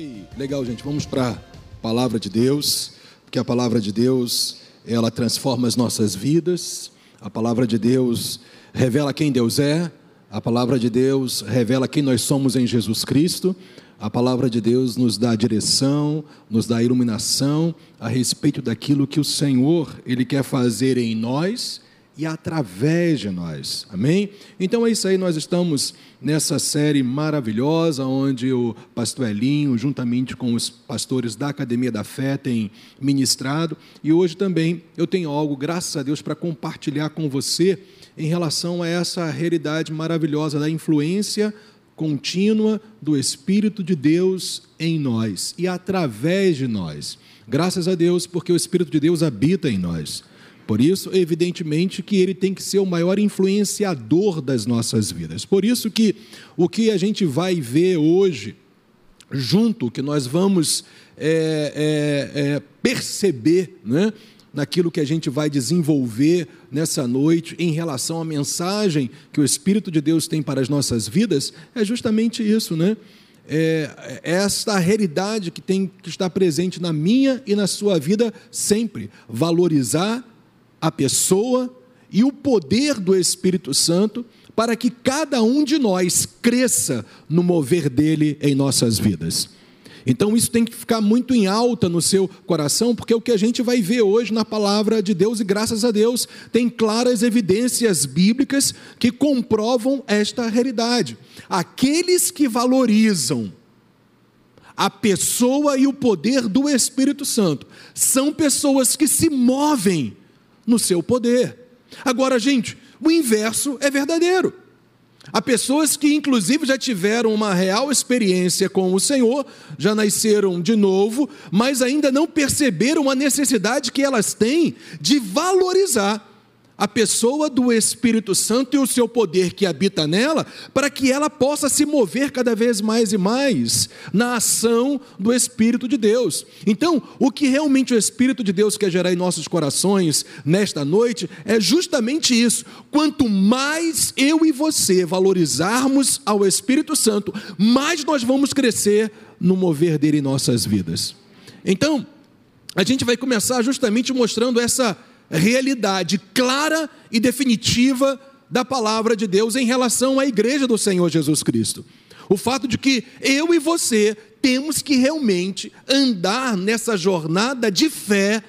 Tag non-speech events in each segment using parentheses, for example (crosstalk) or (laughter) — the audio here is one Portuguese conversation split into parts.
Ei, legal, gente. Vamos para a palavra de Deus, porque a palavra de Deus, ela transforma as nossas vidas. A palavra de Deus revela quem Deus é. A palavra de Deus revela quem nós somos em Jesus Cristo. A palavra de Deus nos dá direção, nos dá iluminação a respeito daquilo que o Senhor ele quer fazer em nós e através de nós. Amém? Então é isso aí, nós estamos nessa série maravilhosa onde o pastor Elinho, juntamente com os pastores da Academia da Fé, tem ministrado, e hoje também eu tenho algo, graças a Deus, para compartilhar com você em relação a essa realidade maravilhosa da influência contínua do Espírito de Deus em nós e através de nós. Graças a Deus, porque o Espírito de Deus habita em nós. Por isso, evidentemente, que ele tem que ser o maior influenciador das nossas vidas. Por isso que o que a gente vai ver hoje, junto, que nós vamos é, é, é, perceber, né? naquilo que a gente vai desenvolver nessa noite em relação à mensagem que o Espírito de Deus tem para as nossas vidas, é justamente isso, né? É, é esta realidade que tem que estar presente na minha e na sua vida sempre. Valorizar a pessoa e o poder do Espírito Santo para que cada um de nós cresça no mover dele em nossas vidas. Então isso tem que ficar muito em alta no seu coração, porque é o que a gente vai ver hoje na palavra de Deus, e graças a Deus tem claras evidências bíblicas que comprovam esta realidade. Aqueles que valorizam a pessoa e o poder do Espírito Santo são pessoas que se movem no seu poder. Agora, gente, o inverso é verdadeiro. Há pessoas que, inclusive, já tiveram uma real experiência com o Senhor, já nasceram de novo, mas ainda não perceberam a necessidade que elas têm de valorizar a pessoa do Espírito Santo e o seu poder que habita nela, para que ela possa se mover cada vez mais e mais na ação do Espírito de Deus. Então, o que realmente o Espírito de Deus quer gerar em nossos corações nesta noite é justamente isso. Quanto mais eu e você valorizarmos ao Espírito Santo, mais nós vamos crescer no mover dele em nossas vidas. Então, a gente vai começar justamente mostrando essa realidade clara e definitiva da palavra de Deus em relação à igreja do Senhor Jesus Cristo. O fato de que eu e você temos que realmente andar nessa jornada de fé,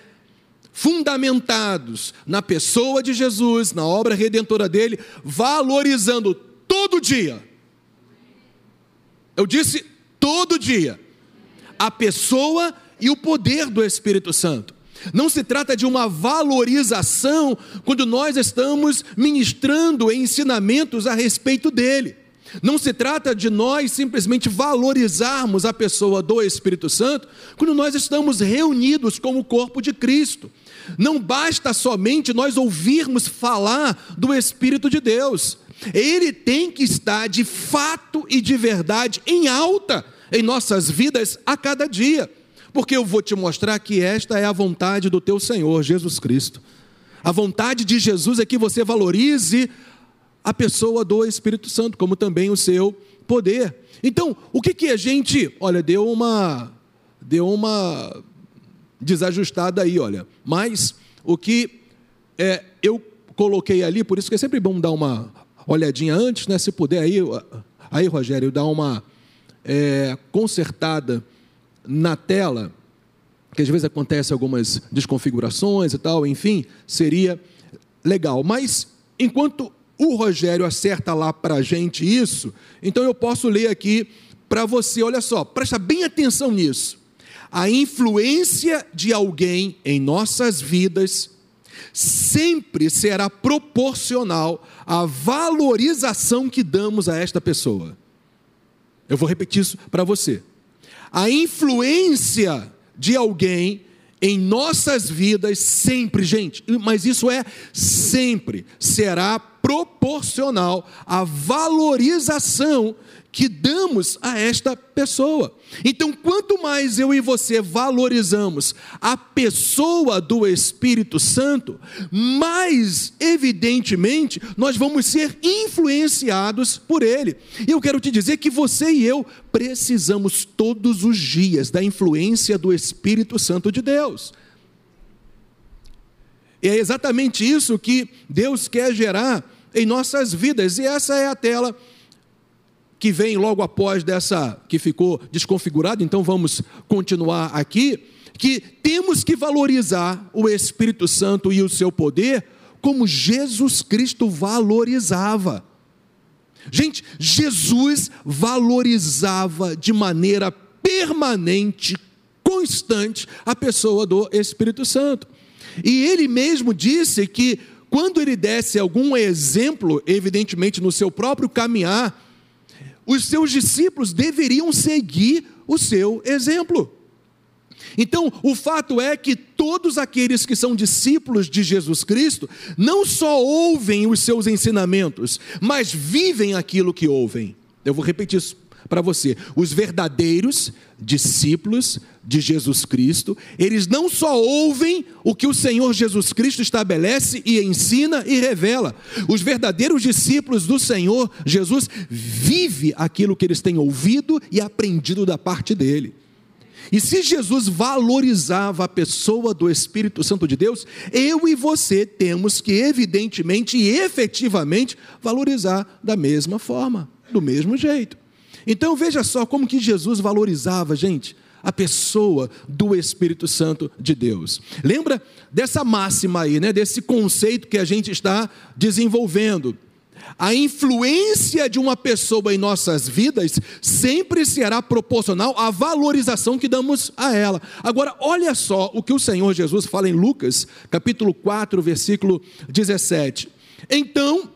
fundamentados na pessoa de Jesus, na obra redentora dele, valorizando todo dia. Eu disse todo dia a pessoa e o poder do Espírito Santo. Não se trata de uma valorização quando nós estamos ministrando ensinamentos a respeito dele. Não se trata de nós simplesmente valorizarmos a pessoa do Espírito Santo quando nós estamos reunidos como o corpo de Cristo. Não basta somente nós ouvirmos falar do Espírito de Deus. Ele tem que estar de fato e de verdade em alta em nossas vidas a cada dia porque eu vou te mostrar que esta é a vontade do teu Senhor Jesus Cristo. A vontade de Jesus é que você valorize a pessoa do Espírito Santo, como também o seu poder. Então, o que, que a gente, olha, deu uma deu uma desajustada aí, olha. Mas o que é, eu coloquei ali, por isso que é sempre bom dar uma olhadinha antes, né? Se puder aí, aí Rogério, dar uma é, consertada na tela, que às vezes acontece algumas desconfigurações e tal, enfim, seria legal. Mas enquanto o Rogério acerta lá para a gente isso, então eu posso ler aqui para você, olha só, presta bem atenção nisso. A influência de alguém em nossas vidas sempre será proporcional à valorização que damos a esta pessoa. Eu vou repetir isso para você a influência de alguém em nossas vidas sempre, gente, mas isso é sempre, será proporcional à valorização que damos a esta pessoa. Então, quanto mais eu e você valorizamos a pessoa do Espírito Santo, mais evidentemente nós vamos ser influenciados por ele. E eu quero te dizer que você e eu precisamos todos os dias da influência do Espírito Santo de Deus. E é exatamente isso que Deus quer gerar em nossas vidas, e essa é a tela que vem logo após dessa que ficou desconfigurada, então vamos continuar aqui, que temos que valorizar o Espírito Santo e o seu poder como Jesus Cristo valorizava. Gente, Jesus valorizava de maneira permanente, constante, a pessoa do Espírito Santo. E ele mesmo disse que quando ele desse algum exemplo, evidentemente no seu próprio caminhar, os seus discípulos deveriam seguir o seu exemplo. Então, o fato é que todos aqueles que são discípulos de Jesus Cristo não só ouvem os seus ensinamentos, mas vivem aquilo que ouvem. Eu vou repetir isso para você. Os verdadeiros discípulos de Jesus Cristo, eles não só ouvem o que o Senhor Jesus Cristo estabelece e ensina e revela. Os verdadeiros discípulos do Senhor Jesus vivem aquilo que eles têm ouvido e aprendido da parte dele. E se Jesus valorizava a pessoa do Espírito Santo de Deus, eu e você temos que, evidentemente e efetivamente, valorizar da mesma forma, do mesmo jeito. Então veja só como que Jesus valorizava, gente, a pessoa do Espírito Santo de Deus. Lembra dessa máxima aí, né, desse conceito que a gente está desenvolvendo. A influência de uma pessoa em nossas vidas sempre será proporcional à valorização que damos a ela. Agora, olha só o que o Senhor Jesus fala em Lucas, capítulo 4, versículo 17. Então,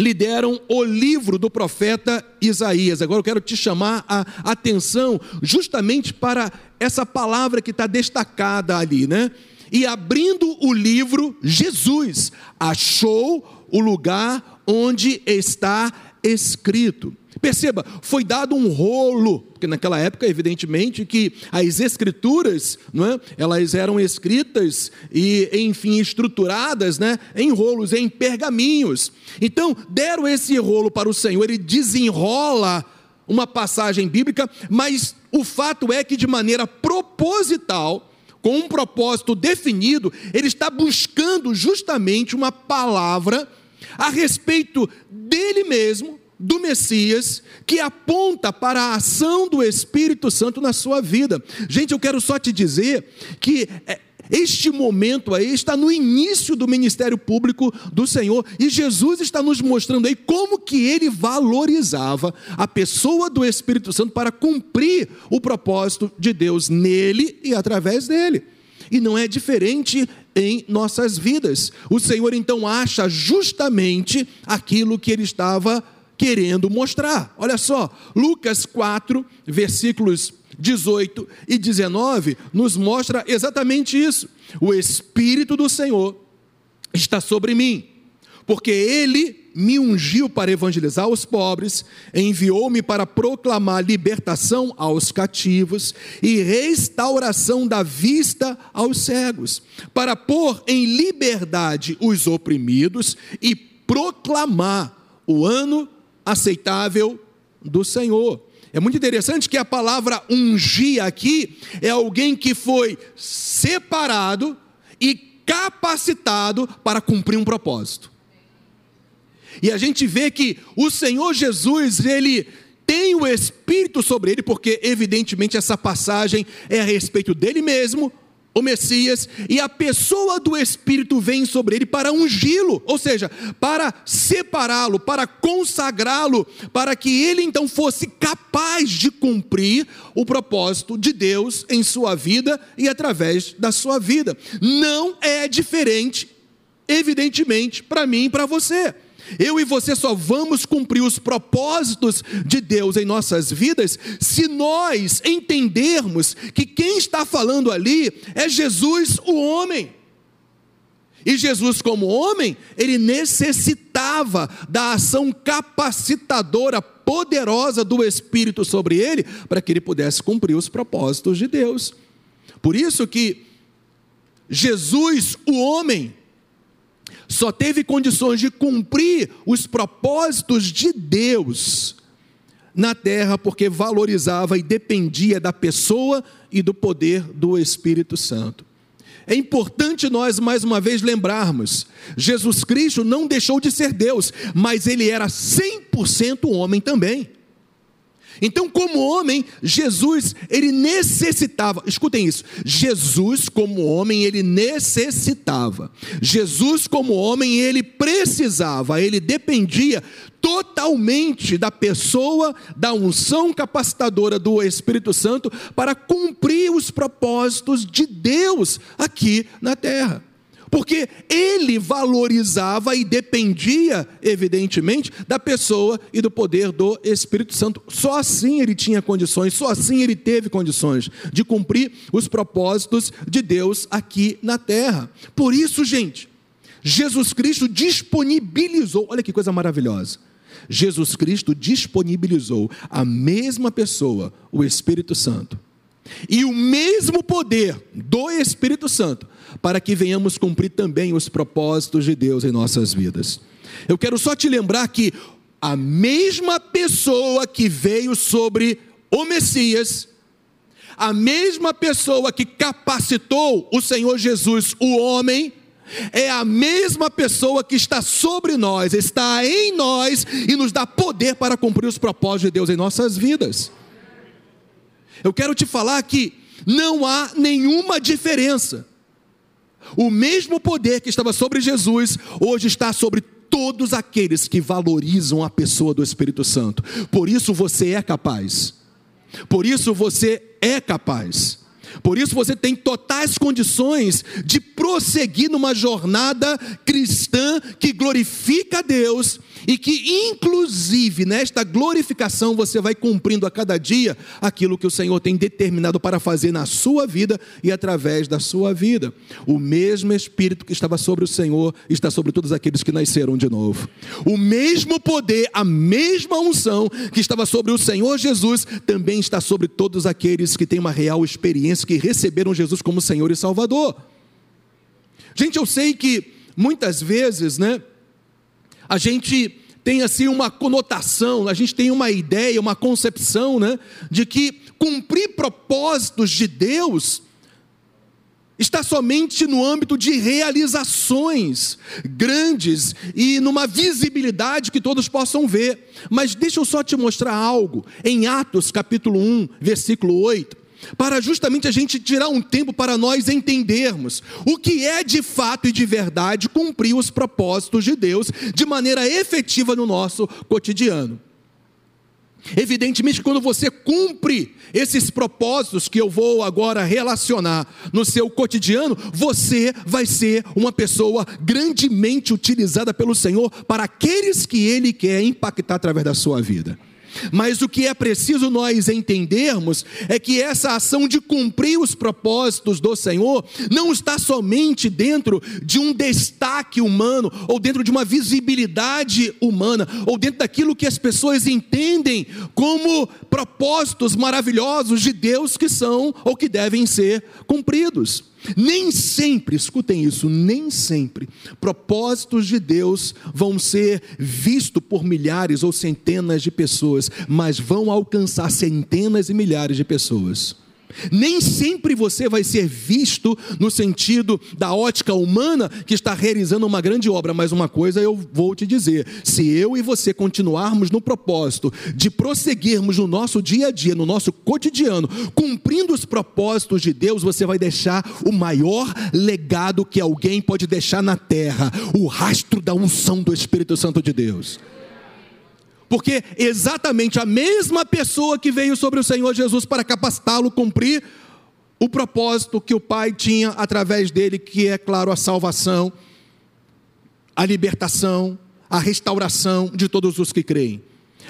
lhe deram o livro do profeta Isaías. Agora eu quero te chamar a atenção justamente para essa palavra que está destacada ali, né? E abrindo o livro, Jesus achou o lugar onde está escrito. Perceba, foi dado um rolo, porque naquela época, evidentemente, que as escrituras, não é? elas eram escritas e, enfim, estruturadas né? em rolos, em pergaminhos. Então, deram esse rolo para o Senhor, ele desenrola uma passagem bíblica, mas o fato é que, de maneira proposital, com um propósito definido, ele está buscando justamente uma palavra a respeito dele mesmo do Messias que aponta para a ação do Espírito Santo na sua vida. Gente, eu quero só te dizer que é, este momento aí está no início do ministério público do Senhor e Jesus está nos mostrando aí como que ele valorizava a pessoa do Espírito Santo para cumprir o propósito de Deus nele e através dele. E não é diferente em nossas vidas. O Senhor então acha justamente aquilo que ele estava querendo mostrar. Olha só, Lucas 4, versículos 18 e 19 nos mostra exatamente isso. O Espírito do Senhor está sobre mim, porque ele me ungiu para evangelizar os pobres, enviou-me para proclamar libertação aos cativos e restauração da vista aos cegos, para pôr em liberdade os oprimidos e proclamar o ano aceitável do Senhor. É muito interessante que a palavra ungir aqui é alguém que foi separado e capacitado para cumprir um propósito. E a gente vê que o Senhor Jesus, ele tem o Espírito sobre ele, porque evidentemente essa passagem é a respeito dele mesmo, o Messias, e a pessoa do Espírito vem sobre ele para ungí-lo, ou seja, para separá-lo, para consagrá-lo, para que ele então fosse capaz de cumprir o propósito de Deus em sua vida e através da sua vida. Não é diferente, evidentemente, para mim e para você. Eu e você só vamos cumprir os propósitos de Deus em nossas vidas se nós entendermos que quem está falando ali é Jesus, o homem. E Jesus, como homem, ele necessitava da ação capacitadora, poderosa do Espírito sobre ele, para que ele pudesse cumprir os propósitos de Deus. Por isso que Jesus, o homem, só teve condições de cumprir os propósitos de Deus na terra porque valorizava e dependia da pessoa e do poder do Espírito Santo. É importante nós mais uma vez lembrarmos: Jesus Cristo não deixou de ser Deus, mas ele era 100% homem também. Então, como homem, Jesus, ele necessitava, escutem isso, Jesus, como homem, ele necessitava, Jesus, como homem, ele precisava, ele dependia totalmente da pessoa, da unção capacitadora do Espírito Santo para cumprir os propósitos de Deus aqui na terra porque ele valorizava e dependia, evidentemente, da pessoa e do poder do Espírito Santo. Só assim ele tinha condições, só assim ele teve condições de cumprir os propósitos de Deus aqui na terra. Por isso, gente, Jesus Cristo disponibilizou, olha que coisa maravilhosa. Jesus Cristo disponibilizou a mesma pessoa, o Espírito Santo, e o mesmo poder do Espírito Santo para que venhamos cumprir também os propósitos de Deus em nossas vidas. Eu quero só te lembrar que a mesma pessoa que veio sobre o Messias, a mesma pessoa que capacitou o Senhor Jesus, o homem, é a mesma pessoa que está sobre nós, está em nós e nos dá poder para cumprir os propósitos de Deus em nossas vidas. Eu quero te falar que não há nenhuma diferença o mesmo poder que estava sobre Jesus, hoje está sobre todos aqueles que valorizam a pessoa do Espírito Santo. Por isso você é capaz. Por isso você é capaz. Por isso você tem totais condições de prosseguir numa jornada cristã que glorifica a Deus e que, inclusive, nesta glorificação, você vai cumprindo a cada dia aquilo que o Senhor tem determinado para fazer na sua vida e através da sua vida. O mesmo Espírito que estava sobre o Senhor está sobre todos aqueles que nasceram de novo. O mesmo poder, a mesma unção que estava sobre o Senhor Jesus também está sobre todos aqueles que têm uma real experiência, que receberam Jesus como Senhor e Salvador. Gente, eu sei que muitas vezes, né? A gente tem assim uma conotação, a gente tem uma ideia, uma concepção, né, de que cumprir propósitos de Deus está somente no âmbito de realizações grandes e numa visibilidade que todos possam ver. Mas deixa eu só te mostrar algo em Atos capítulo 1, versículo 8 para justamente a gente tirar um tempo para nós entendermos o que é de fato e de verdade cumprir os propósitos de Deus de maneira efetiva no nosso cotidiano. Evidentemente, quando você cumpre esses propósitos que eu vou agora relacionar no seu cotidiano, você vai ser uma pessoa grandemente utilizada pelo Senhor para aqueles que Ele quer impactar através da sua vida. Mas o que é preciso nós entendermos é que essa ação de cumprir os propósitos do Senhor não está somente dentro de um destaque humano, ou dentro de uma visibilidade humana, ou dentro daquilo que as pessoas entendem como propósitos maravilhosos de Deus que são ou que devem ser cumpridos. Nem sempre, escutem isso, nem sempre propósitos de Deus vão ser vistos por milhares ou centenas de pessoas, mas vão alcançar centenas e milhares de pessoas. Nem sempre você vai ser visto no sentido da ótica humana que está realizando uma grande obra, mas uma coisa eu vou te dizer: se eu e você continuarmos no propósito de prosseguirmos no nosso dia a dia, no nosso cotidiano, cumprindo os propósitos de Deus, você vai deixar o maior legado que alguém pode deixar na terra o rastro da unção do Espírito Santo de Deus porque exatamente a mesma pessoa que veio sobre o Senhor Jesus para capacitá-lo cumprir o propósito que o Pai tinha através dele, que é, claro, a salvação, a libertação, a restauração de todos os que creem.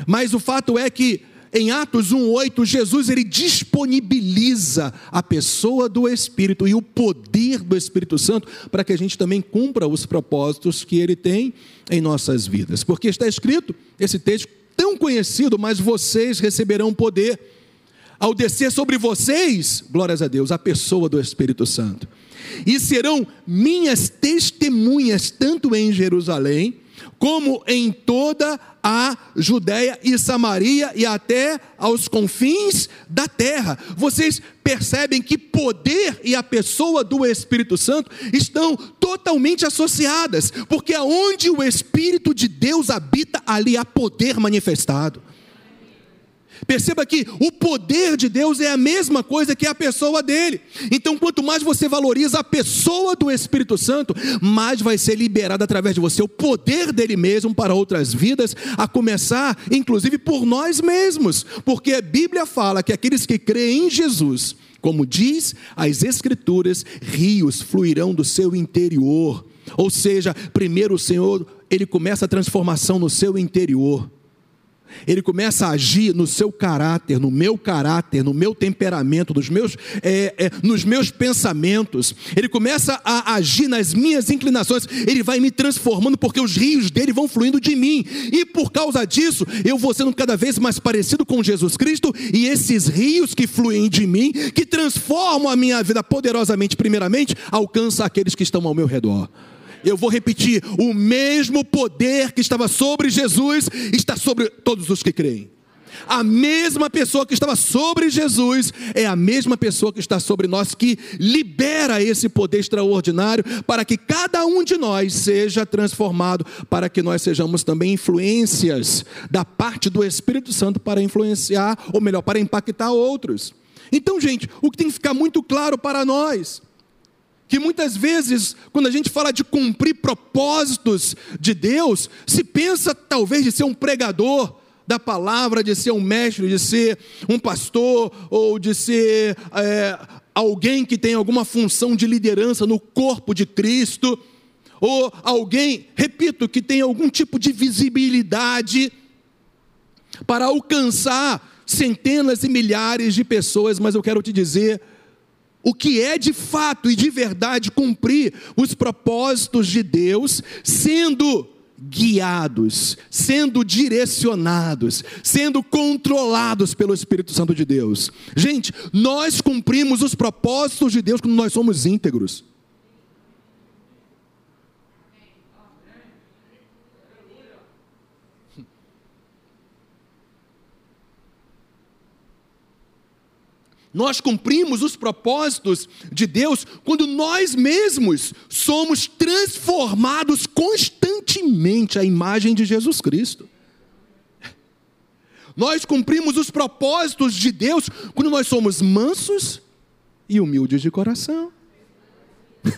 Mas o fato é que em Atos 1:8, Jesus ele disponibiliza a pessoa do Espírito e o poder do Espírito Santo para que a gente também cumpra os propósitos que ele tem em nossas vidas. Porque está escrito esse texto tão conhecido, mas vocês receberão poder ao descer sobre vocês, glórias a Deus, a pessoa do Espírito Santo. E serão minhas testemunhas tanto em Jerusalém, como em toda a Judéia e Samaria e até aos confins da terra. Vocês percebem que poder e a pessoa do Espírito Santo estão totalmente associadas, porque aonde o Espírito de Deus habita, ali há poder manifestado. Perceba que o poder de Deus é a mesma coisa que a pessoa dele. Então, quanto mais você valoriza a pessoa do Espírito Santo, mais vai ser liberado através de você o poder dele mesmo para outras vidas, a começar, inclusive, por nós mesmos. Porque a Bíblia fala que aqueles que creem em Jesus, como diz as Escrituras, rios fluirão do seu interior. Ou seja, primeiro o Senhor, ele começa a transformação no seu interior ele começa a agir no seu caráter, no meu caráter, no meu temperamento, nos meus, é, é, nos meus pensamentos. Ele começa a agir nas minhas inclinações. Ele vai me transformando porque os rios dele vão fluindo de mim. E por causa disso, eu vou sendo cada vez mais parecido com Jesus Cristo. E esses rios que fluem de mim, que transformam a minha vida poderosamente, primeiramente, alcançam aqueles que estão ao meu redor. Eu vou repetir: o mesmo poder que estava sobre Jesus está sobre todos os que creem. A mesma pessoa que estava sobre Jesus é a mesma pessoa que está sobre nós, que libera esse poder extraordinário para que cada um de nós seja transformado, para que nós sejamos também influências da parte do Espírito Santo para influenciar, ou melhor, para impactar outros. Então, gente, o que tem que ficar muito claro para nós que muitas vezes, quando a gente fala de cumprir propósitos de Deus, se pensa talvez de ser um pregador da palavra, de ser um mestre, de ser um pastor, ou de ser é, alguém que tem alguma função de liderança no corpo de Cristo, ou alguém, repito, que tem algum tipo de visibilidade para alcançar centenas e milhares de pessoas, mas eu quero te dizer o que é de fato e de verdade cumprir os propósitos de Deus, sendo guiados, sendo direcionados, sendo controlados pelo Espírito Santo de Deus. Gente, nós cumprimos os propósitos de Deus quando nós somos íntegros. Nós cumprimos os propósitos de Deus quando nós mesmos somos transformados constantemente à imagem de Jesus Cristo. Nós cumprimos os propósitos de Deus quando nós somos mansos e humildes de coração. (laughs)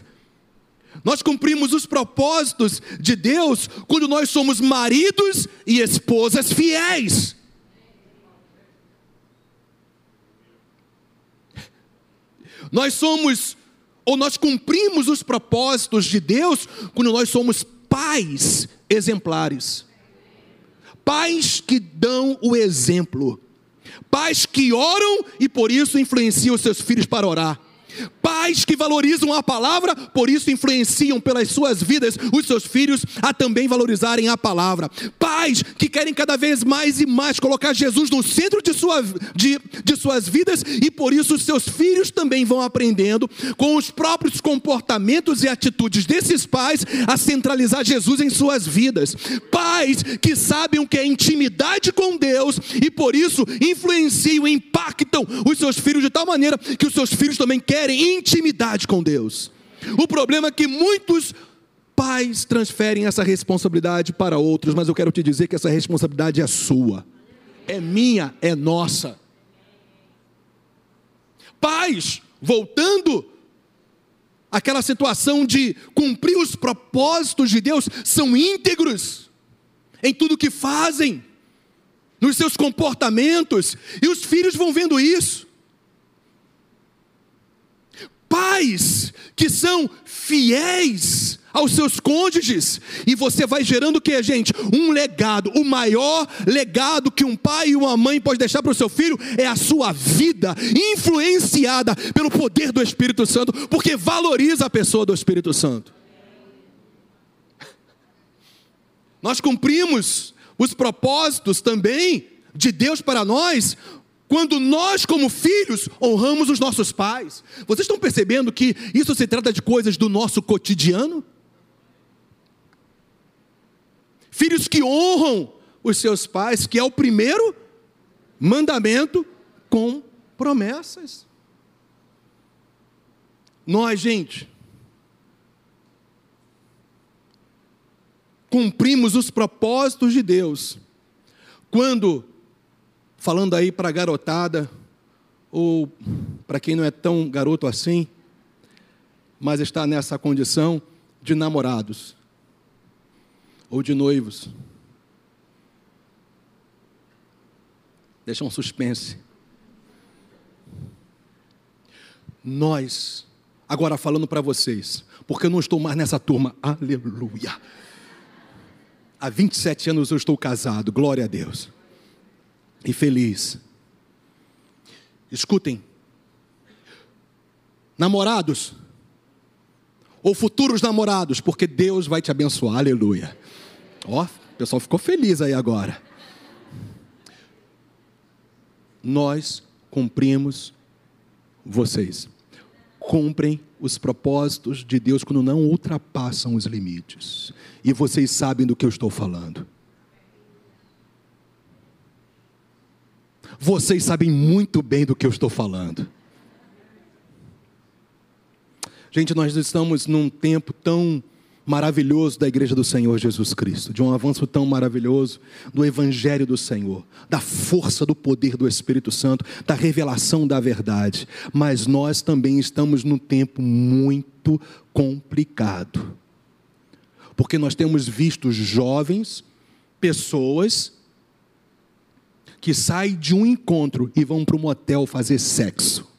Nós cumprimos os propósitos de Deus quando nós somos maridos e esposas fiéis. Nós somos, ou nós cumprimos os propósitos de Deus quando nós somos pais exemplares. Pais que dão o exemplo. Pais que oram e por isso influenciam seus filhos para orar. Pais que valorizam a palavra, por isso influenciam pelas suas vidas os seus filhos a também valorizarem a palavra. Pais que querem cada vez mais e mais colocar Jesus no centro de, sua, de, de suas vidas e por isso os seus filhos também vão aprendendo com os próprios comportamentos e atitudes desses pais a centralizar Jesus em suas vidas. Pais que sabem o que é intimidade com Deus e por isso influenciam, impactam os seus filhos de tal maneira que os seus filhos também querem querem intimidade com Deus. O problema é que muitos pais transferem essa responsabilidade para outros, mas eu quero te dizer que essa responsabilidade é sua, é minha, é nossa. Pais, voltando àquela situação de cumprir os propósitos de Deus, são íntegros em tudo que fazem, nos seus comportamentos, e os filhos vão vendo isso pais que são fiéis aos seus cônjuges, e você vai gerando o que, gente? Um legado. O maior legado que um pai e uma mãe pode deixar para o seu filho é a sua vida, influenciada pelo poder do Espírito Santo, porque valoriza a pessoa do Espírito Santo. (laughs) Nós cumprimos os propósitos também de Deus para nós quando nós, como filhos, honramos os nossos pais. Vocês estão percebendo que isso se trata de coisas do nosso cotidiano? Filhos que honram os seus pais, que é o primeiro mandamento com promessas. Nós, gente, cumprimos os propósitos de Deus quando, falando aí para a garotada, ou para quem não é tão garoto assim, mas está nessa condição de namorados ou de noivos. Deixa um suspense. Nós, agora falando para vocês, porque eu não estou mais nessa turma, aleluia. Há 27 anos eu estou casado, glória a Deus. E feliz. Escutem, namorados, ou futuros namorados, porque Deus vai te abençoar, aleluia. Ó, o pessoal ficou feliz aí agora. Nós cumprimos vocês. Cumprem os propósitos de Deus quando não ultrapassam os limites. E vocês sabem do que eu estou falando. Vocês sabem muito bem do que eu estou falando. Gente, nós estamos num tempo tão maravilhoso da igreja do Senhor Jesus Cristo, de um avanço tão maravilhoso do evangelho do Senhor, da força do poder do Espírito Santo, da revelação da verdade. Mas nós também estamos num tempo muito complicado. Porque nós temos visto jovens, pessoas que saem de um encontro e vão para um motel fazer sexo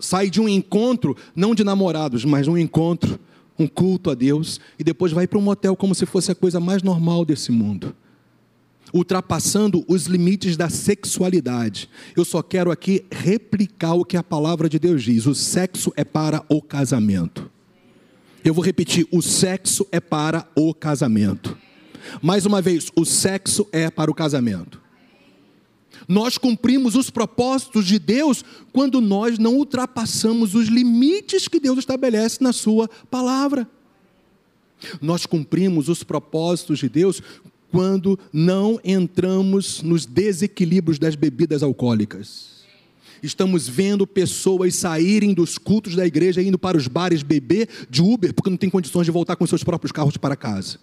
sai de um encontro, não de namorados, mas um encontro, um culto a Deus, e depois vai para um motel como se fosse a coisa mais normal desse mundo. Ultrapassando os limites da sexualidade. Eu só quero aqui replicar o que a palavra de Deus diz: o sexo é para o casamento. Eu vou repetir: o sexo é para o casamento. Mais uma vez, o sexo é para o casamento. Nós cumprimos os propósitos de Deus quando nós não ultrapassamos os limites que Deus estabelece na Sua palavra. Nós cumprimos os propósitos de Deus quando não entramos nos desequilíbrios das bebidas alcoólicas. Estamos vendo pessoas saírem dos cultos da igreja indo para os bares beber de Uber porque não tem condições de voltar com seus próprios carros para casa.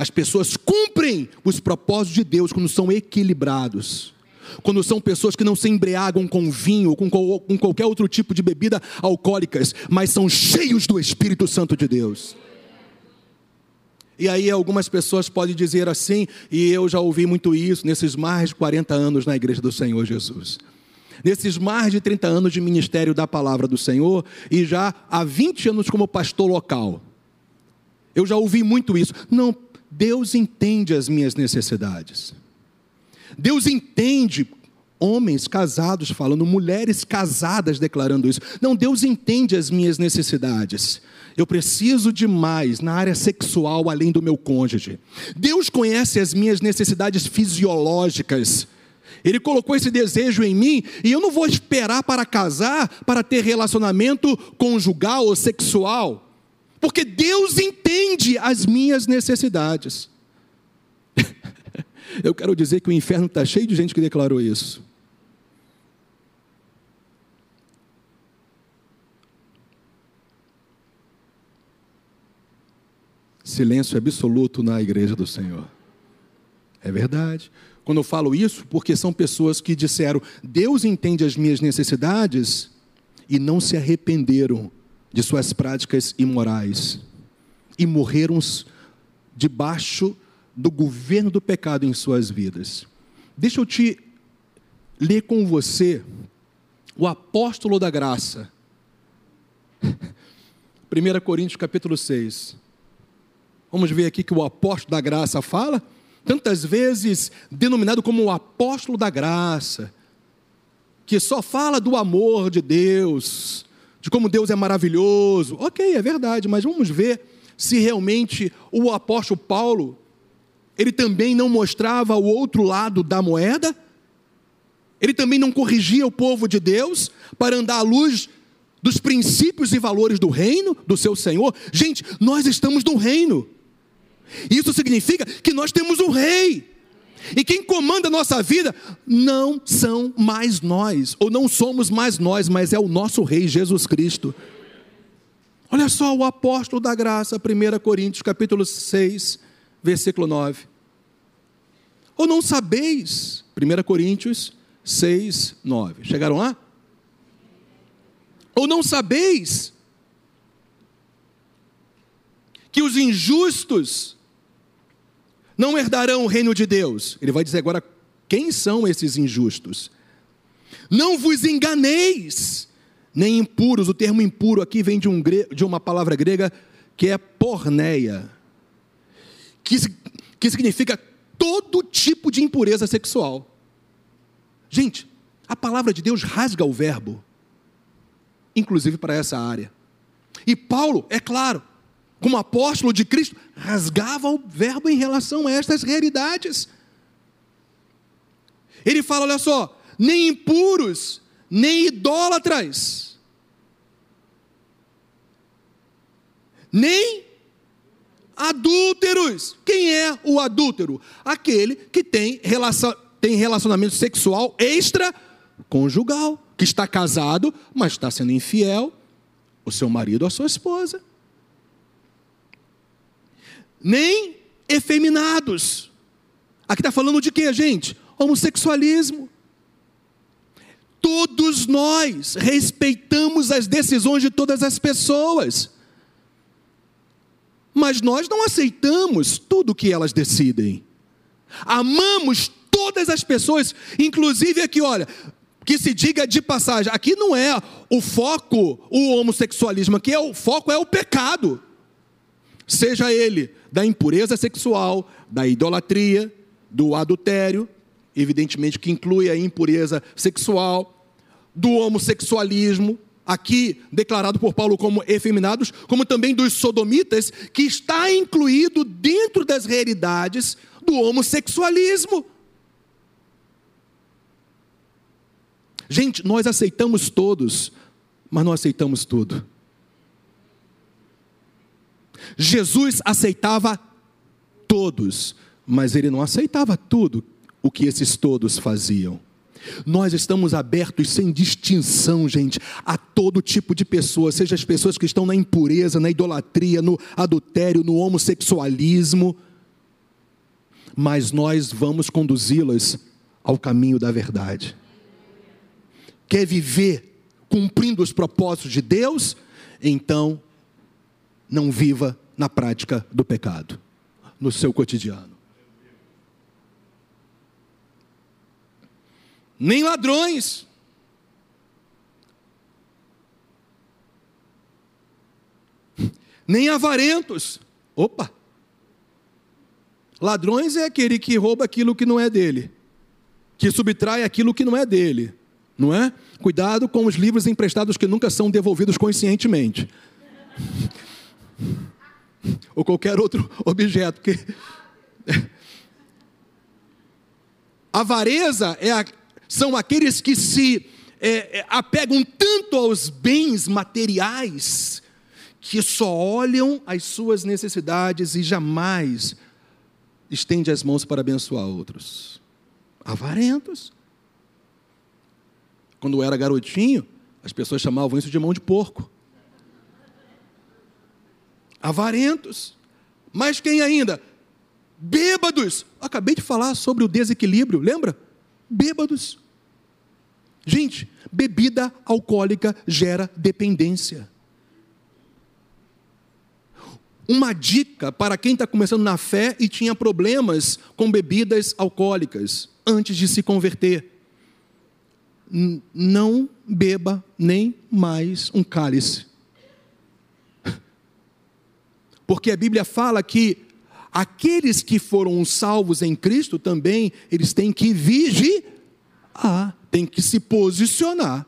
As pessoas cumprem os propósitos de Deus quando são equilibrados. Quando são pessoas que não se embriagam com vinho ou com, qualquer outro tipo de bebida alcoólicas, mas são cheios do Espírito Santo de Deus. E aí algumas pessoas podem dizer assim, e eu já ouvi muito isso nesses mais de 40 anos na igreja do Senhor Jesus. Nesses mais de 30 anos de ministério da palavra do Senhor e já há 20 anos como pastor local. Eu já ouvi muito isso. Não, Deus entende as minhas necessidades. Deus entende homens casados falando, mulheres casadas declarando isso. Não, Deus entende as minhas necessidades. Eu preciso de mais na área sexual além do meu cônjuge. Deus conhece as minhas necessidades fisiológicas. Ele colocou esse desejo em mim e eu não vou esperar para casar para ter relacionamento conjugal ou sexual porque Deus entende as minhas necessidades. (laughs) Eu quero dizer que o inferno está cheio de gente que declarou isso. Silêncio absoluto na igreja do Senhor. É verdade. Quando eu falo isso, porque são pessoas que disseram: Deus entende as minhas necessidades e não se arrependeram de suas práticas imorais e morreram debaixo do governo do pecado em suas vidas. Deixa eu te ler com você o apóstolo da graça. (laughs) 1 Coríntios capítulo 6. Vamos ver aqui que o apóstolo da graça fala, tantas vezes denominado como o apóstolo da graça, que só fala do amor de Deus, de como Deus é maravilhoso. Ok, é verdade, mas vamos ver se realmente o apóstolo Paulo, ele também não mostrava o outro lado da moeda? Ele também não corrigia o povo de Deus para andar à luz dos princípios e valores do reino, do seu Senhor? Gente, nós estamos no reino. Isso significa que nós temos um rei. E quem comanda a nossa vida não são mais nós, ou não somos mais nós, mas é o nosso rei Jesus Cristo. Olha só o apóstolo da graça, 1 Coríntios capítulo 6, versículo 9. Ou não sabeis, 1 Coríntios 6, 9. Chegaram lá? Ou não sabeis que os injustos não herdarão o reino de Deus. Ele vai dizer agora quem são esses injustos. Não vos enganeis, nem impuros. O termo impuro aqui vem de, um, de uma palavra grega que é porneia, que, que significa todo tipo de impureza sexual. Gente, a palavra de Deus rasga o verbo, inclusive para essa área. E Paulo, é claro, como apóstolo de Cristo, rasgava o verbo em relação a estas realidades. Ele fala: olha só, nem impuros, nem idólatras, nem adúlteros. Quem é o adúltero? Aquele que tem, relação, tem relacionamento sexual extraconjugal, que está casado, mas está sendo infiel, o seu marido a sua esposa nem efeminados. Aqui está falando de quê, gente? Homossexualismo. Todos nós respeitamos as decisões de todas as pessoas, mas nós não aceitamos tudo o que elas decidem. Amamos todas as pessoas, inclusive aqui, olha, que se diga de passagem, aqui não é o foco o homossexualismo, aqui é o foco é o pecado. Seja ele da impureza sexual, da idolatria, do adultério, evidentemente que inclui a impureza sexual, do homossexualismo, aqui declarado por Paulo como efeminados, como também dos sodomitas, que está incluído dentro das realidades do homossexualismo. Gente, nós aceitamos todos, mas não aceitamos tudo. Jesus aceitava todos, mas ele não aceitava tudo o que esses todos faziam. Nós estamos abertos sem distinção, gente, a todo tipo de pessoa, seja as pessoas que estão na impureza, na idolatria, no adultério, no homossexualismo, mas nós vamos conduzi-las ao caminho da verdade. Quer viver cumprindo os propósitos de Deus? Então não viva na prática do pecado, no seu cotidiano. Nem ladrões. Nem avarentos. Opa! Ladrões é aquele que rouba aquilo que não é dele, que subtrai aquilo que não é dele, não é? Cuidado com os livros emprestados que nunca são devolvidos conscientemente ou qualquer outro (laughs) objeto. Que... (laughs) Avareza é a... são aqueles que se é, é, apegam tanto aos bens materiais que só olham as suas necessidades e jamais estende as mãos para abençoar outros. Avarentos. Quando eu era garotinho, as pessoas chamavam isso de mão de porco avarentos. Mas quem ainda? Bêbados. Acabei de falar sobre o desequilíbrio, lembra? Bêbados. Gente, bebida alcoólica gera dependência. Uma dica para quem está começando na fé e tinha problemas com bebidas alcoólicas antes de se converter: não beba nem mais um cálice Porque a Bíblia fala que aqueles que foram salvos em Cristo também, eles têm que vigiar, têm que se posicionar.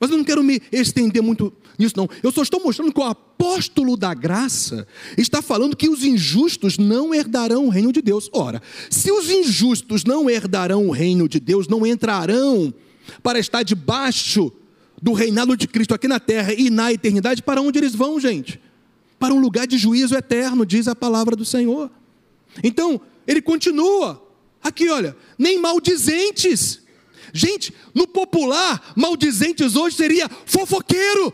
Mas eu não quero me estender muito nisso, não. Eu só estou mostrando que o apóstolo da graça está falando que os injustos não herdarão o reino de Deus. Ora, se os injustos não herdarão o reino de Deus, não entrarão para estar debaixo do reinado de Cristo aqui na terra e na eternidade, para onde eles vão, gente? Para um lugar de juízo eterno, diz a palavra do Senhor. Então, ele continua. Aqui, olha, nem maldizentes Gente, no popular, maldizentes hoje seria fofoqueiro.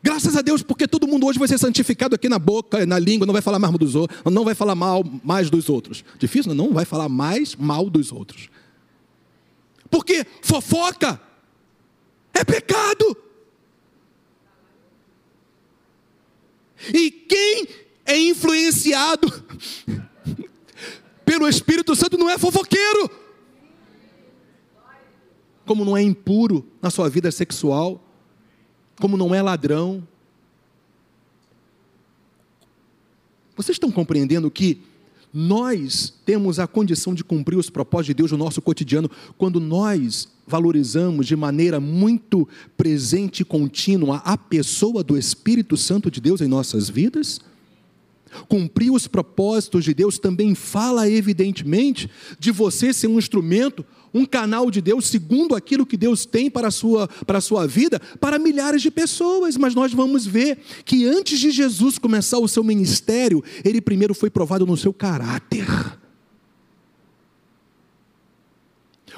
Graças a Deus, porque todo mundo hoje vai ser santificado aqui na boca, na língua, não vai falar mais dos outros, não vai falar mal mais dos outros. Difícil, não vai falar mais mal dos outros. Porque fofoca é pecado. E quem é influenciado pelo Espírito Santo não é fofoqueiro. Como não é impuro na sua vida sexual, como não é ladrão. Vocês estão compreendendo que nós temos a condição de cumprir os propósitos de Deus no nosso cotidiano quando nós valorizamos de maneira muito presente e contínua a pessoa do Espírito Santo de Deus em nossas vidas? Cumprir os propósitos de Deus também fala, evidentemente, de você ser um instrumento, um canal de Deus, segundo aquilo que Deus tem para a sua, para a sua vida, para milhares de pessoas. Mas nós vamos ver que antes de Jesus começar o seu ministério, ele primeiro foi provado no seu caráter.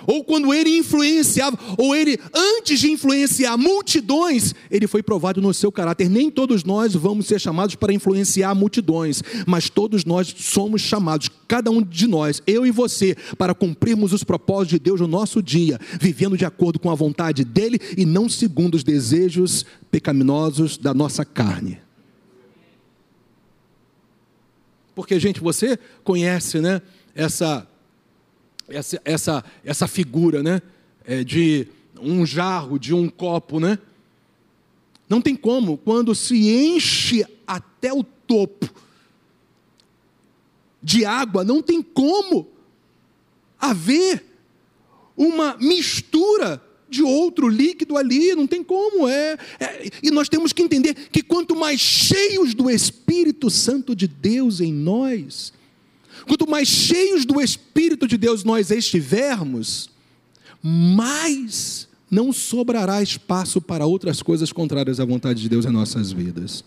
Ou quando ele influenciava, ou ele, antes de influenciar multidões, ele foi provado no seu caráter. Nem todos nós vamos ser chamados para influenciar multidões, mas todos nós somos chamados, cada um de nós, eu e você, para cumprirmos os propósitos de Deus no nosso dia, vivendo de acordo com a vontade dele e não segundo os desejos pecaminosos da nossa carne. Porque, gente, você conhece, né, essa essa, essa, essa figura, né? É, de um jarro, de um copo, né? Não tem como, quando se enche até o topo de água, não tem como haver uma mistura de outro líquido ali, não tem como, é, é, E nós temos que entender que quanto mais cheios do Espírito Santo de Deus em nós, Quanto mais cheios do Espírito de Deus nós estivermos, mais não sobrará espaço para outras coisas contrárias à vontade de Deus em nossas vidas.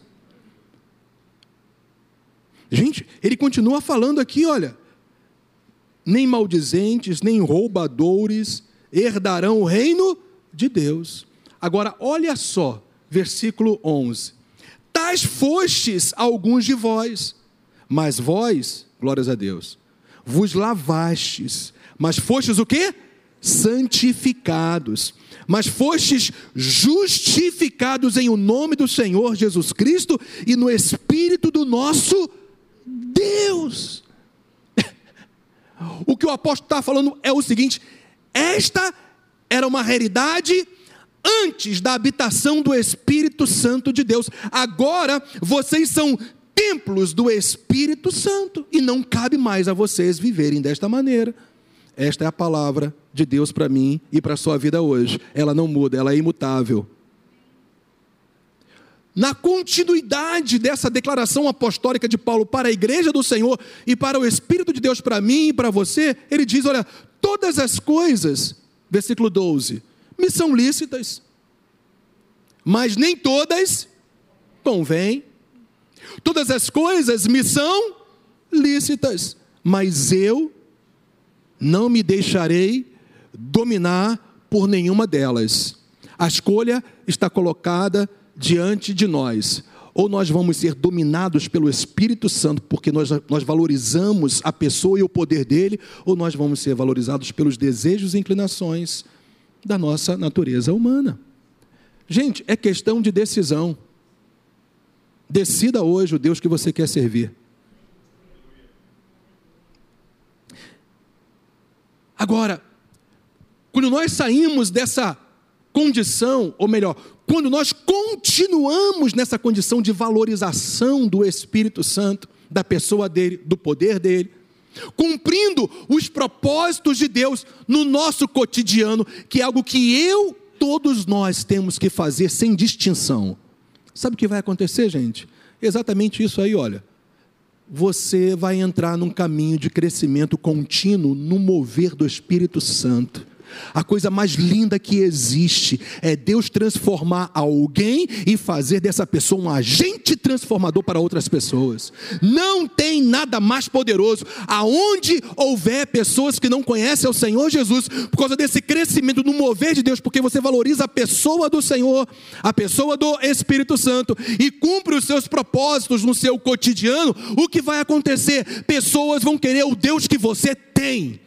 Gente, ele continua falando aqui, olha, nem maldizentes, nem roubadores herdarão o reino de Deus. Agora, olha só, versículo 11: Tais fostes alguns de vós, mas vós glórias a Deus, vos lavastes, mas fostes o quê? Santificados, mas fostes justificados em o nome do Senhor Jesus Cristo e no Espírito do nosso Deus. (laughs) O que o apóstolo está falando é o seguinte: esta era uma realidade antes da habitação do Espírito Santo de Deus. Agora vocês são templos do Espírito Santo e não cabe mais a vocês viverem desta maneira. Esta é a palavra de Deus para mim e para a sua vida hoje. Ela não muda, ela é imutável. Na continuidade dessa declaração apostólica de Paulo para a igreja do Senhor e para o Espírito de Deus para mim e para você, ele diz: Olha, todas as coisas, versículo 12, me são lícitas, mas nem todas convêm. Todas as coisas me são lícitas, mas eu não me deixarei dominar por nenhuma delas. A escolha está colocada diante de nós. Ou nós vamos ser dominados pelo Espírito Santo, porque nós, nós valorizamos a pessoa e o poder dele, ou nós vamos ser valorizados pelos desejos e inclinações da nossa natureza humana. Gente, é questão de decisão. Decida hoje o Deus que você quer servir. Agora, quando nós saímos dessa condição, ou melhor, quando nós continuamos nessa condição de valorização do Espírito Santo, da pessoa dele, do poder dele, cumprindo os propósitos de Deus no nosso cotidiano, que é algo que eu, todos nós temos que fazer sem distinção. Sabe o que vai acontecer, gente? Exatamente isso aí, olha. Você vai entrar num caminho de crescimento contínuo no mover do Espírito Santo. A coisa mais linda que existe é Deus transformar alguém e fazer dessa pessoa um agente transformador para outras pessoas. Não tem nada mais poderoso. Aonde houver pessoas que não conhecem o Senhor Jesus, por causa desse crescimento no mover de Deus, porque você valoriza a pessoa do Senhor, a pessoa do Espírito Santo e cumpre os seus propósitos no seu cotidiano, o que vai acontecer? Pessoas vão querer o Deus que você tem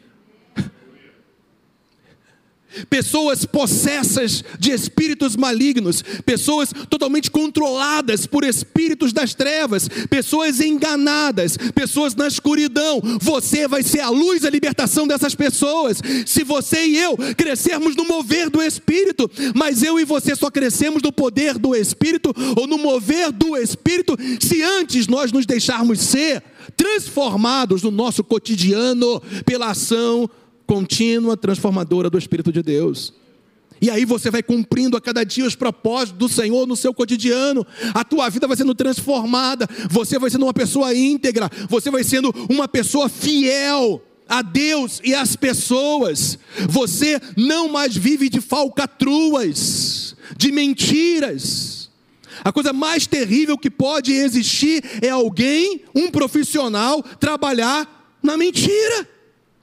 pessoas possessas de espíritos malignos, pessoas totalmente controladas por espíritos das trevas, pessoas enganadas, pessoas na escuridão. Você vai ser a luz, a libertação dessas pessoas. Se você e eu crescermos no mover do Espírito, mas eu e você só crescemos no poder do Espírito ou no mover do Espírito se antes nós nos deixarmos ser transformados no nosso cotidiano pela ação contínua transformadora do Espírito de Deus. E aí você vai cumprindo a cada dia os propósitos do Senhor no seu cotidiano. A tua vida vai sendo transformada. Você vai sendo uma pessoa íntegra. Você vai sendo uma pessoa fiel a Deus e às pessoas. Você não mais vive de falcatruas, de mentiras. A coisa mais terrível que pode existir é alguém, um profissional, trabalhar na mentira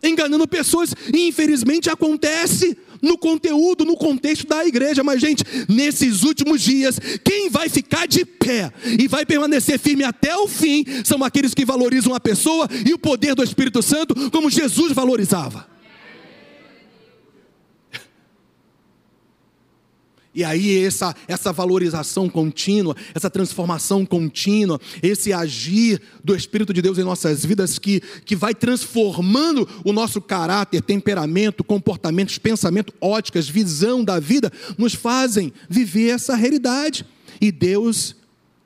enganando pessoas, e infelizmente acontece no conteúdo, no contexto da igreja. Mas, gente, nesses últimos dias, quem vai ficar de pé e vai permanecer firme até o fim são aqueles que valorizam a pessoa e o poder do Espírito Santo, como Jesus valorizava. E aí, essa, essa valorização contínua, essa transformação contínua, esse agir do Espírito de Deus em nossas vidas que, que vai transformando o nosso caráter, temperamento, comportamentos, pensamento, óticas, visão da vida, nos fazem viver essa realidade. E Deus,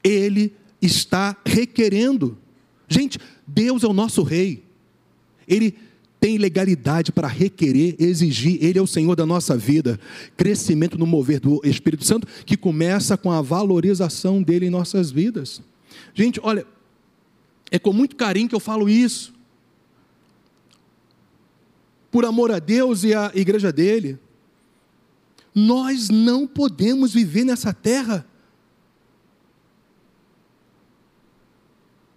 Ele está requerendo. Gente, Deus é o nosso Rei. Ele tem legalidade para requerer, exigir, Ele é o Senhor da nossa vida. Crescimento no mover do Espírito Santo, que começa com a valorização dele em nossas vidas. Gente, olha, é com muito carinho que eu falo isso. Por amor a Deus e à igreja dele. Nós não podemos viver nessa terra.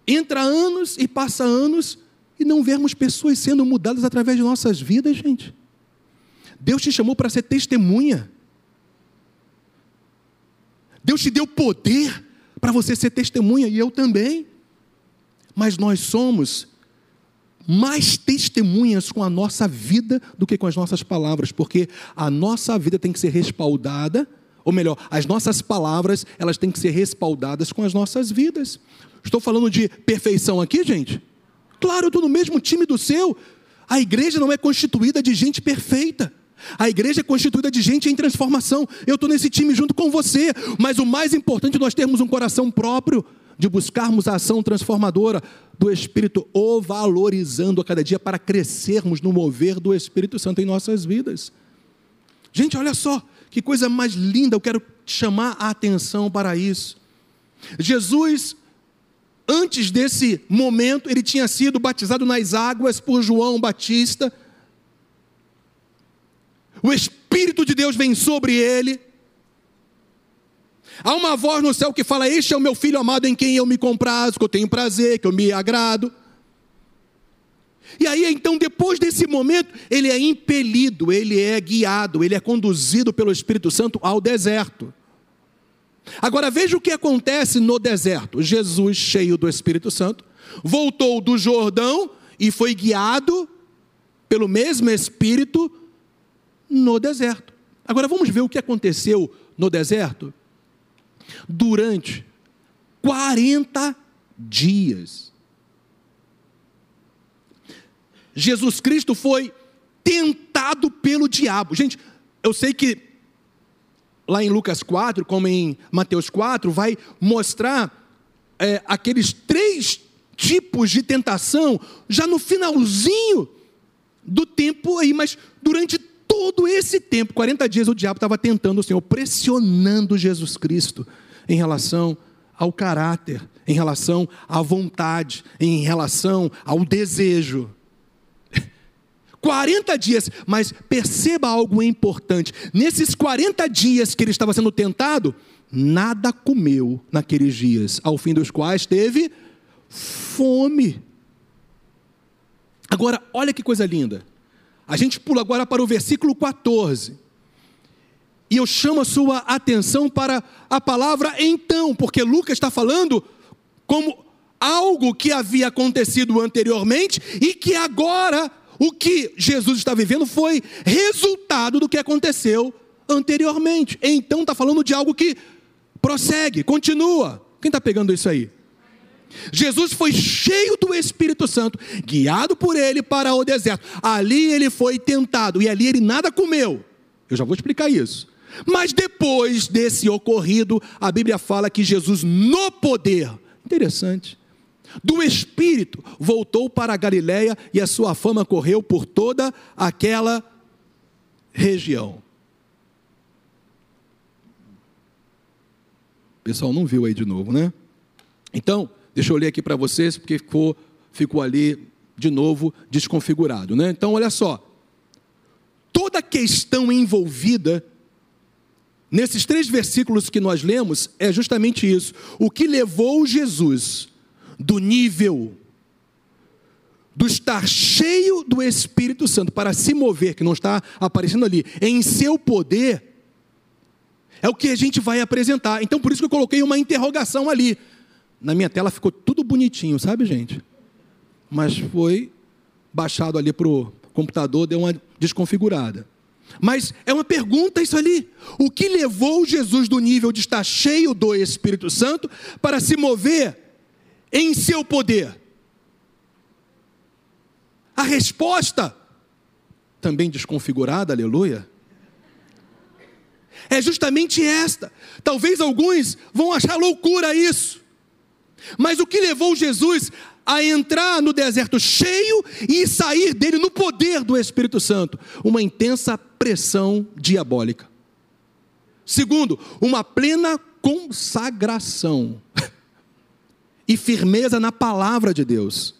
Entra anos e passa anos e não vermos pessoas sendo mudadas através de nossas vidas, gente. Deus te chamou para ser testemunha. Deus te deu poder para você ser testemunha, e eu também. Mas nós somos mais testemunhas com a nossa vida do que com as nossas palavras, porque a nossa vida tem que ser respaldada, ou melhor, as nossas palavras, elas têm que ser respaldadas com as nossas vidas. Estou falando de perfeição aqui, gente? Claro, eu estou no mesmo time do seu. A igreja não é constituída de gente perfeita. A igreja é constituída de gente em transformação. Eu estou nesse time junto com você. Mas o mais importante é nós termos um coração próprio de buscarmos a ação transformadora do Espírito, o valorizando a cada dia para crescermos no mover do Espírito Santo em nossas vidas. Gente, olha só, que coisa mais linda, eu quero chamar a atenção para isso. Jesus Antes desse momento, ele tinha sido batizado nas águas por João Batista. O Espírito de Deus vem sobre ele. Há uma voz no céu que fala: Este é o meu filho amado em quem eu me comprazo, que eu tenho prazer, que eu me agrado. E aí, então, depois desse momento, ele é impelido, ele é guiado, ele é conduzido pelo Espírito Santo ao deserto. Agora veja o que acontece no deserto. Jesus, cheio do Espírito Santo, voltou do Jordão e foi guiado pelo mesmo Espírito no deserto. Agora vamos ver o que aconteceu no deserto durante 40 dias. Jesus Cristo foi tentado pelo diabo. Gente, eu sei que lá em Lucas 4, como em Mateus 4, vai mostrar é, aqueles três tipos de tentação já no finalzinho do tempo aí, mas durante todo esse tempo, 40 dias, o diabo estava tentando o Senhor, pressionando Jesus Cristo em relação ao caráter, em relação à vontade, em relação ao desejo. 40 dias, mas perceba algo importante: nesses 40 dias que ele estava sendo tentado, nada comeu naqueles dias, ao fim dos quais teve fome. Agora, olha que coisa linda. A gente pula agora para o versículo 14. E eu chamo a sua atenção para a palavra então, porque Lucas está falando como algo que havia acontecido anteriormente e que agora o que Jesus está vivendo foi resultado do que aconteceu anteriormente. Então está falando de algo que prossegue, continua. Quem está pegando isso aí? Jesus foi cheio do Espírito Santo, guiado por ele para o deserto. Ali ele foi tentado e ali ele nada comeu. Eu já vou explicar isso. Mas depois desse ocorrido, a Bíblia fala que Jesus, no poder, interessante, do Espírito, voltou para a Galiléia e a sua fama correu por toda aquela região. O pessoal não viu aí de novo, né? Então, Deixa eu ler aqui para vocês, porque ficou, ficou ali de novo desconfigurado. Né? Então, olha só. Toda questão envolvida nesses três versículos que nós lemos é justamente isso. O que levou Jesus do nível do estar cheio do Espírito Santo para se mover, que não está aparecendo ali, em seu poder, é o que a gente vai apresentar. Então, por isso que eu coloquei uma interrogação ali. Na minha tela ficou tudo bonitinho, sabe, gente? Mas foi baixado ali para o computador, deu uma desconfigurada. Mas é uma pergunta isso ali. O que levou Jesus do nível de estar cheio do Espírito Santo para se mover em seu poder? A resposta, também desconfigurada, aleluia, é justamente esta. Talvez alguns vão achar loucura isso. Mas o que levou Jesus a entrar no deserto cheio e sair dele no poder do Espírito Santo? Uma intensa pressão diabólica. Segundo, uma plena consagração (laughs) e firmeza na palavra de Deus.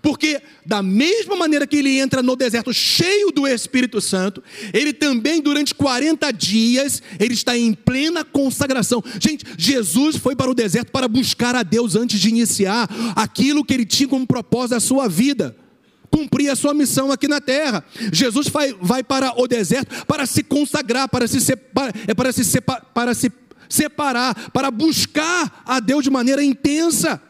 Porque, da mesma maneira que ele entra no deserto cheio do Espírito Santo, ele também, durante 40 dias, ele está em plena consagração. Gente, Jesus foi para o deserto para buscar a Deus antes de iniciar aquilo que ele tinha como propósito da sua vida. Cumprir a sua missão aqui na terra. Jesus vai, vai para o deserto para se consagrar, para se, separa, é para, se separa, para se separar, para buscar a Deus de maneira intensa.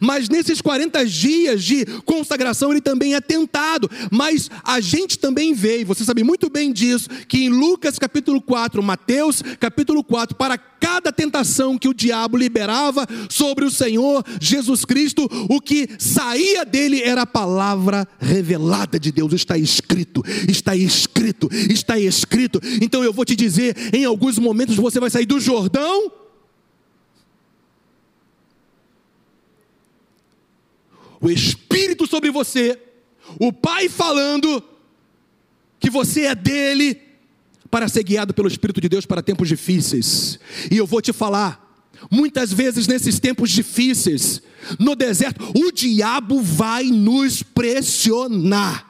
Mas nesses 40 dias de consagração ele também é tentado. Mas a gente também vê, e você sabe muito bem disso, que em Lucas capítulo 4, Mateus capítulo 4, para cada tentação que o diabo liberava sobre o Senhor Jesus Cristo, o que saía dele era a palavra revelada de Deus. Está escrito, está escrito, está escrito. Então eu vou te dizer, em alguns momentos você vai sair do Jordão o Espírito sobre você, o Pai falando que você é dele, para ser guiado pelo Espírito de Deus para tempos difíceis. E eu vou te falar, muitas vezes nesses tempos difíceis, no deserto, o diabo vai nos pressionar.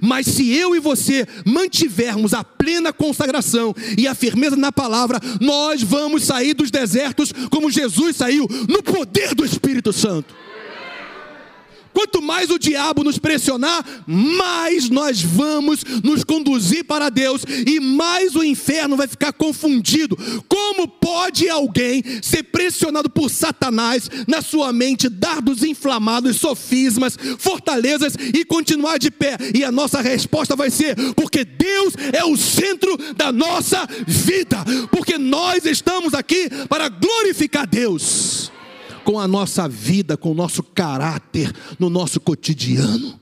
Mas se eu e você mantivermos a plena consagração e a firmeza na palavra, nós vamos sair dos desertos como Jesus saiu, no poder do Espírito Santo. Quanto mais o diabo nos pressionar, mais nós vamos nos conduzir para Deus e mais o inferno vai ficar confundido. Como pode alguém ser pressionado por Satanás na sua mente, dardos inflamados, sofismas, fortalezas e continuar de pé? E a nossa resposta vai ser: porque Deus é o centro da nossa vida, porque nós estamos aqui para glorificar Deus com a nossa vida, com o nosso caráter, no nosso cotidiano.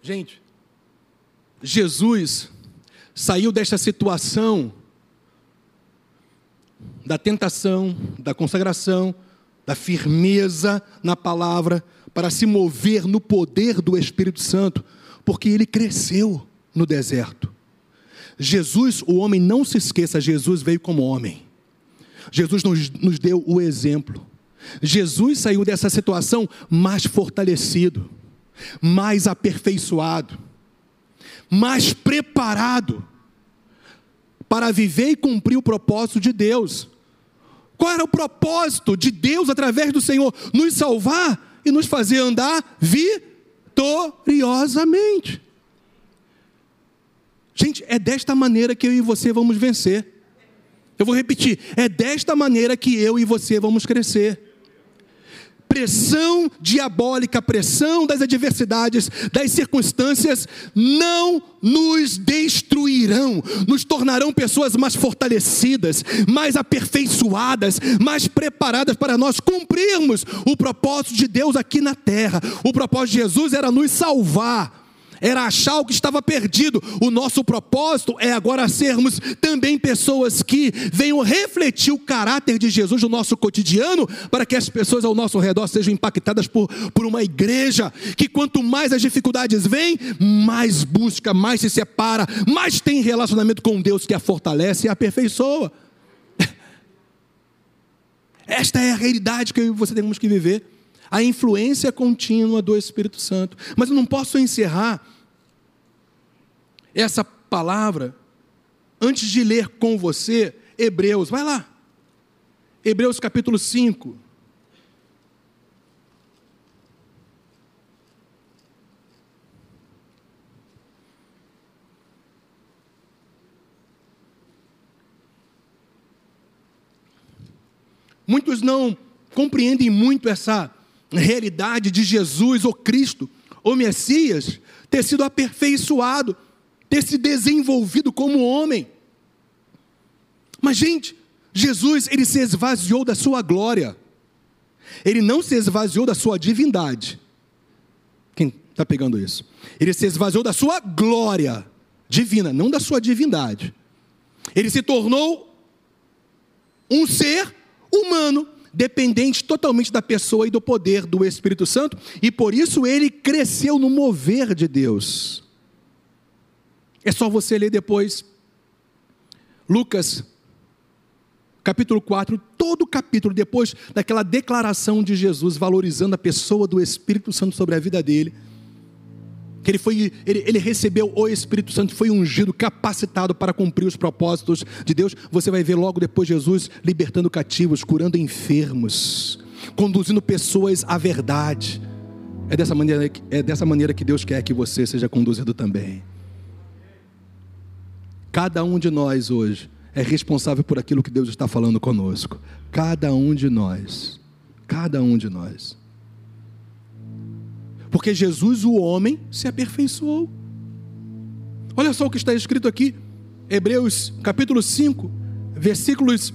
Gente, Jesus saiu desta situação da tentação, da consagração, da firmeza na palavra, para se mover no poder do Espírito Santo, porque ele cresceu no deserto. Jesus, o homem, não se esqueça, Jesus veio como homem. Jesus nos, nos deu o exemplo. Jesus saiu dessa situação mais fortalecido, mais aperfeiçoado, mais preparado para viver e cumprir o propósito de Deus. Qual era o propósito de Deus através do Senhor? Nos salvar e nos fazer andar vitoriosamente. Gente, é desta maneira que eu e você vamos vencer. Eu vou repetir: é desta maneira que eu e você vamos crescer pressão diabólica, pressão das adversidades, das circunstâncias, não nos destruirão, nos tornarão pessoas mais fortalecidas, mais aperfeiçoadas, mais preparadas para nós cumprirmos o propósito de Deus aqui na terra. O propósito de Jesus era nos salvar era achar o que estava perdido. O nosso propósito é agora sermos também pessoas que venham refletir o caráter de Jesus no nosso cotidiano, para que as pessoas ao nosso redor sejam impactadas por, por uma igreja que, quanto mais as dificuldades vêm, mais busca, mais se separa, mais tem relacionamento com Deus que a fortalece e a aperfeiçoa. (laughs) Esta é a realidade que você temos que viver a influência contínua do Espírito Santo. Mas eu não posso encerrar essa palavra antes de ler com você Hebreus. Vai lá. Hebreus capítulo 5. Muitos não compreendem muito essa realidade de Jesus, ou Cristo, ou Messias, ter sido aperfeiçoado, ter se desenvolvido como homem. Mas, gente, Jesus, ele se esvaziou da sua glória, ele não se esvaziou da sua divindade. Quem está pegando isso? Ele se esvaziou da sua glória divina, não da sua divindade. Ele se tornou um ser humano dependente totalmente da pessoa e do poder do Espírito Santo, e por isso ele cresceu no mover de Deus. É só você ler depois. Lucas, capítulo 4, todo o capítulo, depois daquela declaração de Jesus valorizando a pessoa do Espírito Santo sobre a vida dele que ele, foi, ele, ele recebeu o Espírito Santo, foi ungido, capacitado para cumprir os propósitos de Deus. Você vai ver logo depois Jesus libertando cativos, curando enfermos, conduzindo pessoas à verdade. É dessa maneira, é dessa maneira que Deus quer que você seja conduzido também. Cada um de nós hoje é responsável por aquilo que Deus está falando conosco. Cada um de nós. Cada um de nós. Porque Jesus, o homem, se aperfeiçoou. Olha só o que está escrito aqui, Hebreus capítulo 5, versículos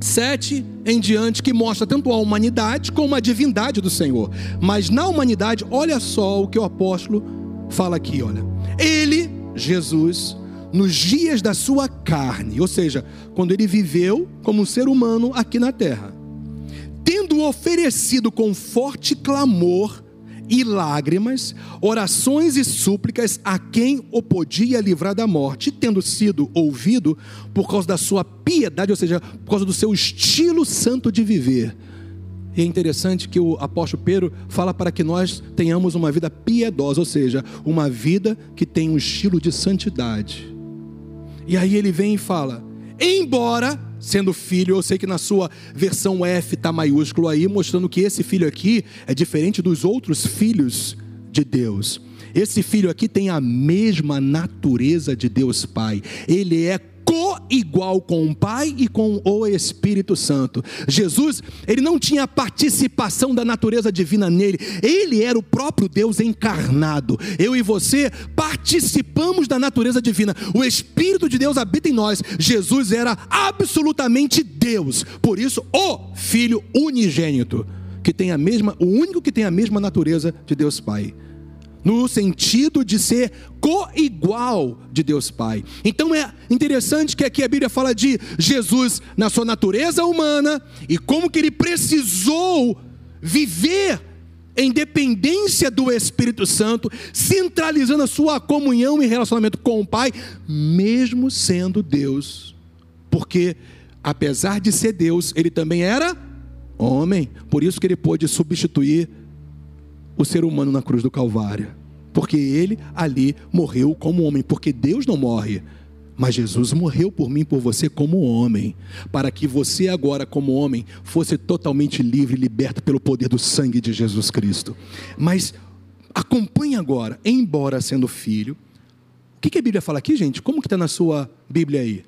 7 em diante, que mostra tanto a humanidade como a divindade do Senhor. Mas na humanidade, olha só o que o apóstolo fala aqui, olha. Ele, Jesus, nos dias da sua carne, ou seja, quando ele viveu como um ser humano aqui na terra, tendo oferecido com forte clamor e lágrimas, orações e súplicas a quem o podia livrar da morte, tendo sido ouvido por causa da sua piedade, ou seja, por causa do seu estilo santo de viver. E é interessante que o apóstolo Pedro fala para que nós tenhamos uma vida piedosa, ou seja, uma vida que tem um estilo de santidade. E aí ele vem e fala: embora sendo filho, eu sei que na sua versão F está maiúsculo aí, mostrando que esse filho aqui é diferente dos outros filhos de Deus. Esse filho aqui tem a mesma natureza de Deus Pai. Ele é co-igual com o Pai e com o Espírito Santo. Jesus, ele não tinha participação da natureza divina nele, ele era o próprio Deus encarnado. Eu e você participamos da natureza divina. O Espírito de Deus habita em nós. Jesus era absolutamente Deus, por isso, o Filho unigênito, que tem a mesma, o único que tem a mesma natureza de Deus Pai. No sentido de ser co-igual de Deus Pai. Então é interessante que aqui a Bíblia fala de Jesus na sua natureza humana e como que ele precisou viver em dependência do Espírito Santo, centralizando a sua comunhão e relacionamento com o Pai, mesmo sendo Deus. Porque apesar de ser Deus, ele também era homem. Por isso que ele pôde substituir o ser humano na cruz do Calvário. Porque ele ali morreu como homem, porque Deus não morre. Mas Jesus morreu por mim, por você, como homem, para que você, agora, como homem, fosse totalmente livre, liberto pelo poder do sangue de Jesus Cristo. Mas acompanhe agora, embora sendo filho, o que, que a Bíblia fala aqui, gente? Como que está na sua Bíblia aí?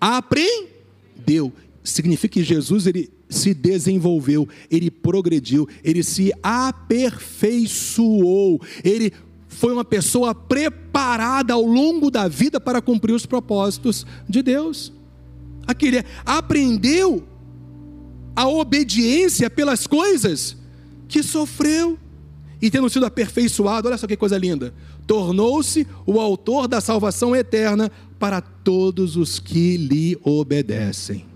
Aprendeu. Significa que Jesus ele se desenvolveu, ele progrediu, ele se aperfeiçoou, ele foi uma pessoa preparada ao longo da vida para cumprir os propósitos de Deus. Aquele aprendeu a obediência pelas coisas que sofreu e tendo sido aperfeiçoado, olha só que coisa linda, tornou-se o autor da salvação eterna para todos os que lhe obedecem.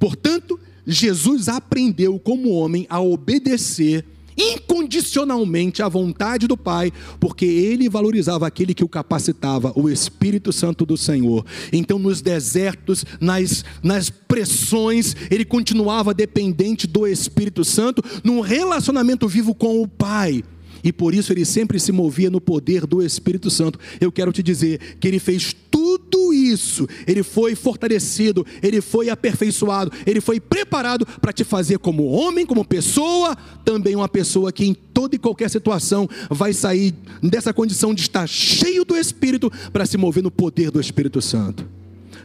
Portanto, Jesus aprendeu como homem a obedecer incondicionalmente à vontade do Pai, porque ele valorizava aquele que o capacitava, o Espírito Santo do Senhor. Então, nos desertos, nas, nas pressões, ele continuava dependente do Espírito Santo, num relacionamento vivo com o Pai e por isso ele sempre se movia no poder do Espírito Santo. Eu quero te dizer que ele fez tudo isso, ele foi fortalecido, ele foi aperfeiçoado, ele foi preparado para te fazer como homem, como pessoa, também uma pessoa que em toda e qualquer situação vai sair dessa condição de estar cheio do Espírito para se mover no poder do Espírito Santo.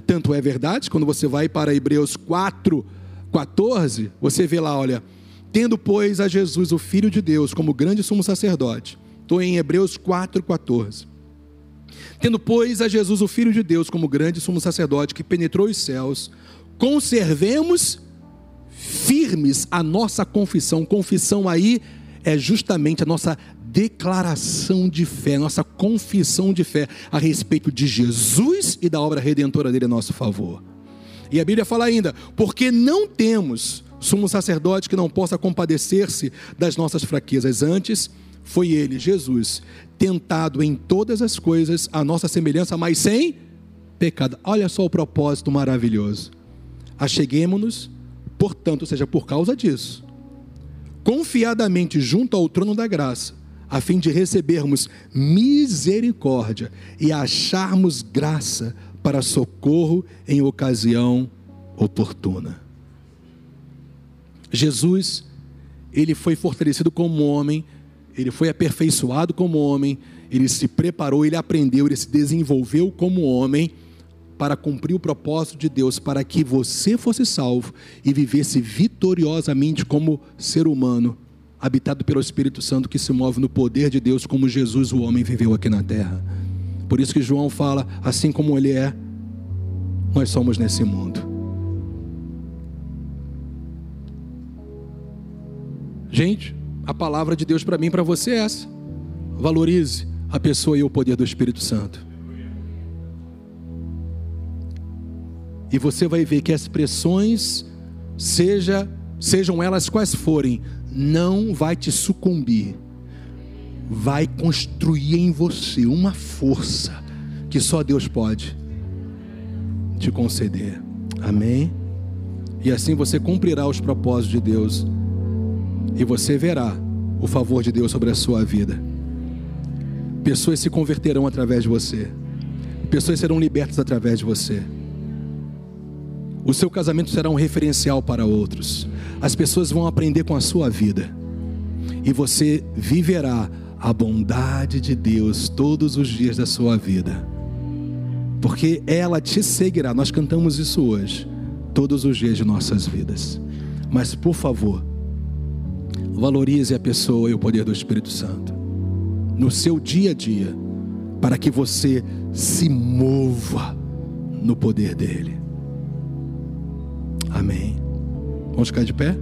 Tanto é verdade, quando você vai para Hebreus 4, 14, você vê lá, olha Tendo, pois, a Jesus, o Filho de Deus, como grande sumo sacerdote. Estou em Hebreus 4,14. Tendo, pois, a Jesus, o Filho de Deus, como grande sumo sacerdote, que penetrou os céus, conservemos firmes a nossa confissão. Confissão aí é justamente a nossa declaração de fé, nossa confissão de fé a respeito de Jesus e da obra redentora dele a nosso favor. E a Bíblia fala ainda: porque não temos sumo sacerdote que não possa compadecer-se das nossas fraquezas. Antes, foi ele, Jesus, tentado em todas as coisas, a nossa semelhança, mas sem pecado. Olha só o propósito maravilhoso. Acheguemos-nos, portanto, seja, por causa disso, confiadamente junto ao trono da graça, a fim de recebermos misericórdia e acharmos graça para socorro em ocasião oportuna. Jesus, ele foi fortalecido como homem, ele foi aperfeiçoado como homem, ele se preparou, ele aprendeu, ele se desenvolveu como homem para cumprir o propósito de Deus, para que você fosse salvo e vivesse vitoriosamente como ser humano, habitado pelo Espírito Santo que se move no poder de Deus, como Jesus, o homem, viveu aqui na terra. Por isso que João fala: assim como ele é, nós somos nesse mundo. Gente, a palavra de Deus para mim e para você é essa. Valorize a pessoa e o poder do Espírito Santo. E você vai ver que as pressões, seja, sejam elas quais forem, não vai te sucumbir. Vai construir em você uma força que só Deus pode te conceder. Amém? E assim você cumprirá os propósitos de Deus e você verá o favor de Deus sobre a sua vida. Pessoas se converterão através de você. Pessoas serão libertas através de você. O seu casamento será um referencial para outros. As pessoas vão aprender com a sua vida. E você viverá a bondade de Deus todos os dias da sua vida. Porque ela te seguirá. Nós cantamos isso hoje, todos os dias de nossas vidas. Mas por favor, Valorize a pessoa e o poder do Espírito Santo no seu dia a dia, para que você se mova no poder dele. Amém. Vamos ficar de pé?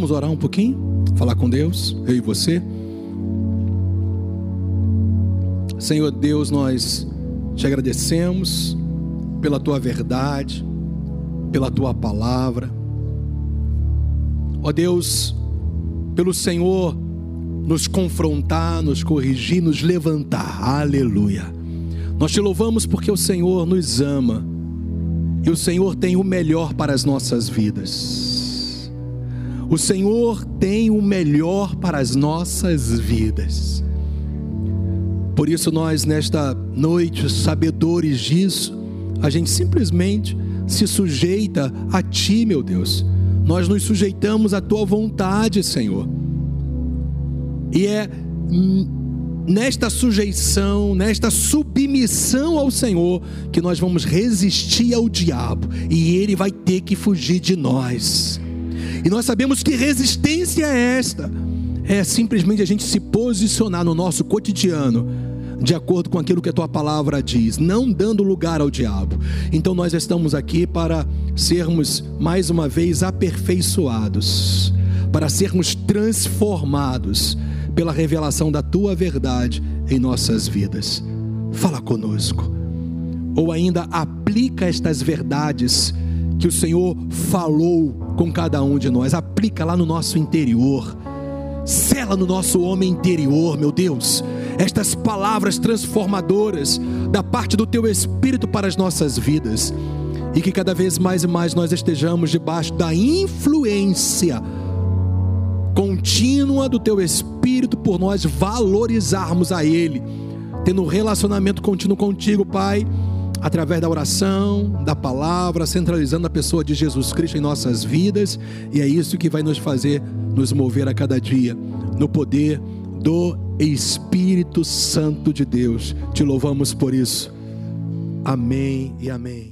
Vamos orar um pouquinho? Falar com Deus, eu e você. Senhor Deus, nós te agradecemos pela tua verdade, pela tua palavra. Ó Deus, pelo Senhor nos confrontar, nos corrigir, nos levantar. Aleluia. Nós te louvamos porque o Senhor nos ama e o Senhor tem o melhor para as nossas vidas. O Senhor tem o melhor para as nossas vidas. Por isso, nós, nesta noite, sabedores disso, a gente simplesmente se sujeita a Ti, meu Deus. Nós nos sujeitamos à Tua vontade, Senhor. E é nesta sujeição, nesta submissão ao Senhor, que nós vamos resistir ao diabo e ele vai ter que fugir de nós. E nós sabemos que resistência é esta: é simplesmente a gente se posicionar no nosso cotidiano de acordo com aquilo que a tua palavra diz, não dando lugar ao diabo. Então nós estamos aqui para sermos mais uma vez aperfeiçoados, para sermos transformados pela revelação da tua verdade em nossas vidas. Fala conosco. Ou ainda aplica estas verdades que o Senhor falou com cada um de nós, aplica lá no nosso interior. Sela no nosso homem interior, meu Deus, estas palavras transformadoras da parte do Teu Espírito para as nossas vidas, e que cada vez mais e mais nós estejamos debaixo da influência contínua do teu espírito por nós valorizarmos a ele, tendo um relacionamento contínuo contigo, Pai, através da oração, da palavra, centralizando a pessoa de Jesus Cristo em nossas vidas, e é isso que vai nos fazer nos mover a cada dia no poder do Espírito Santo de Deus. Te louvamos por isso. Amém e amém.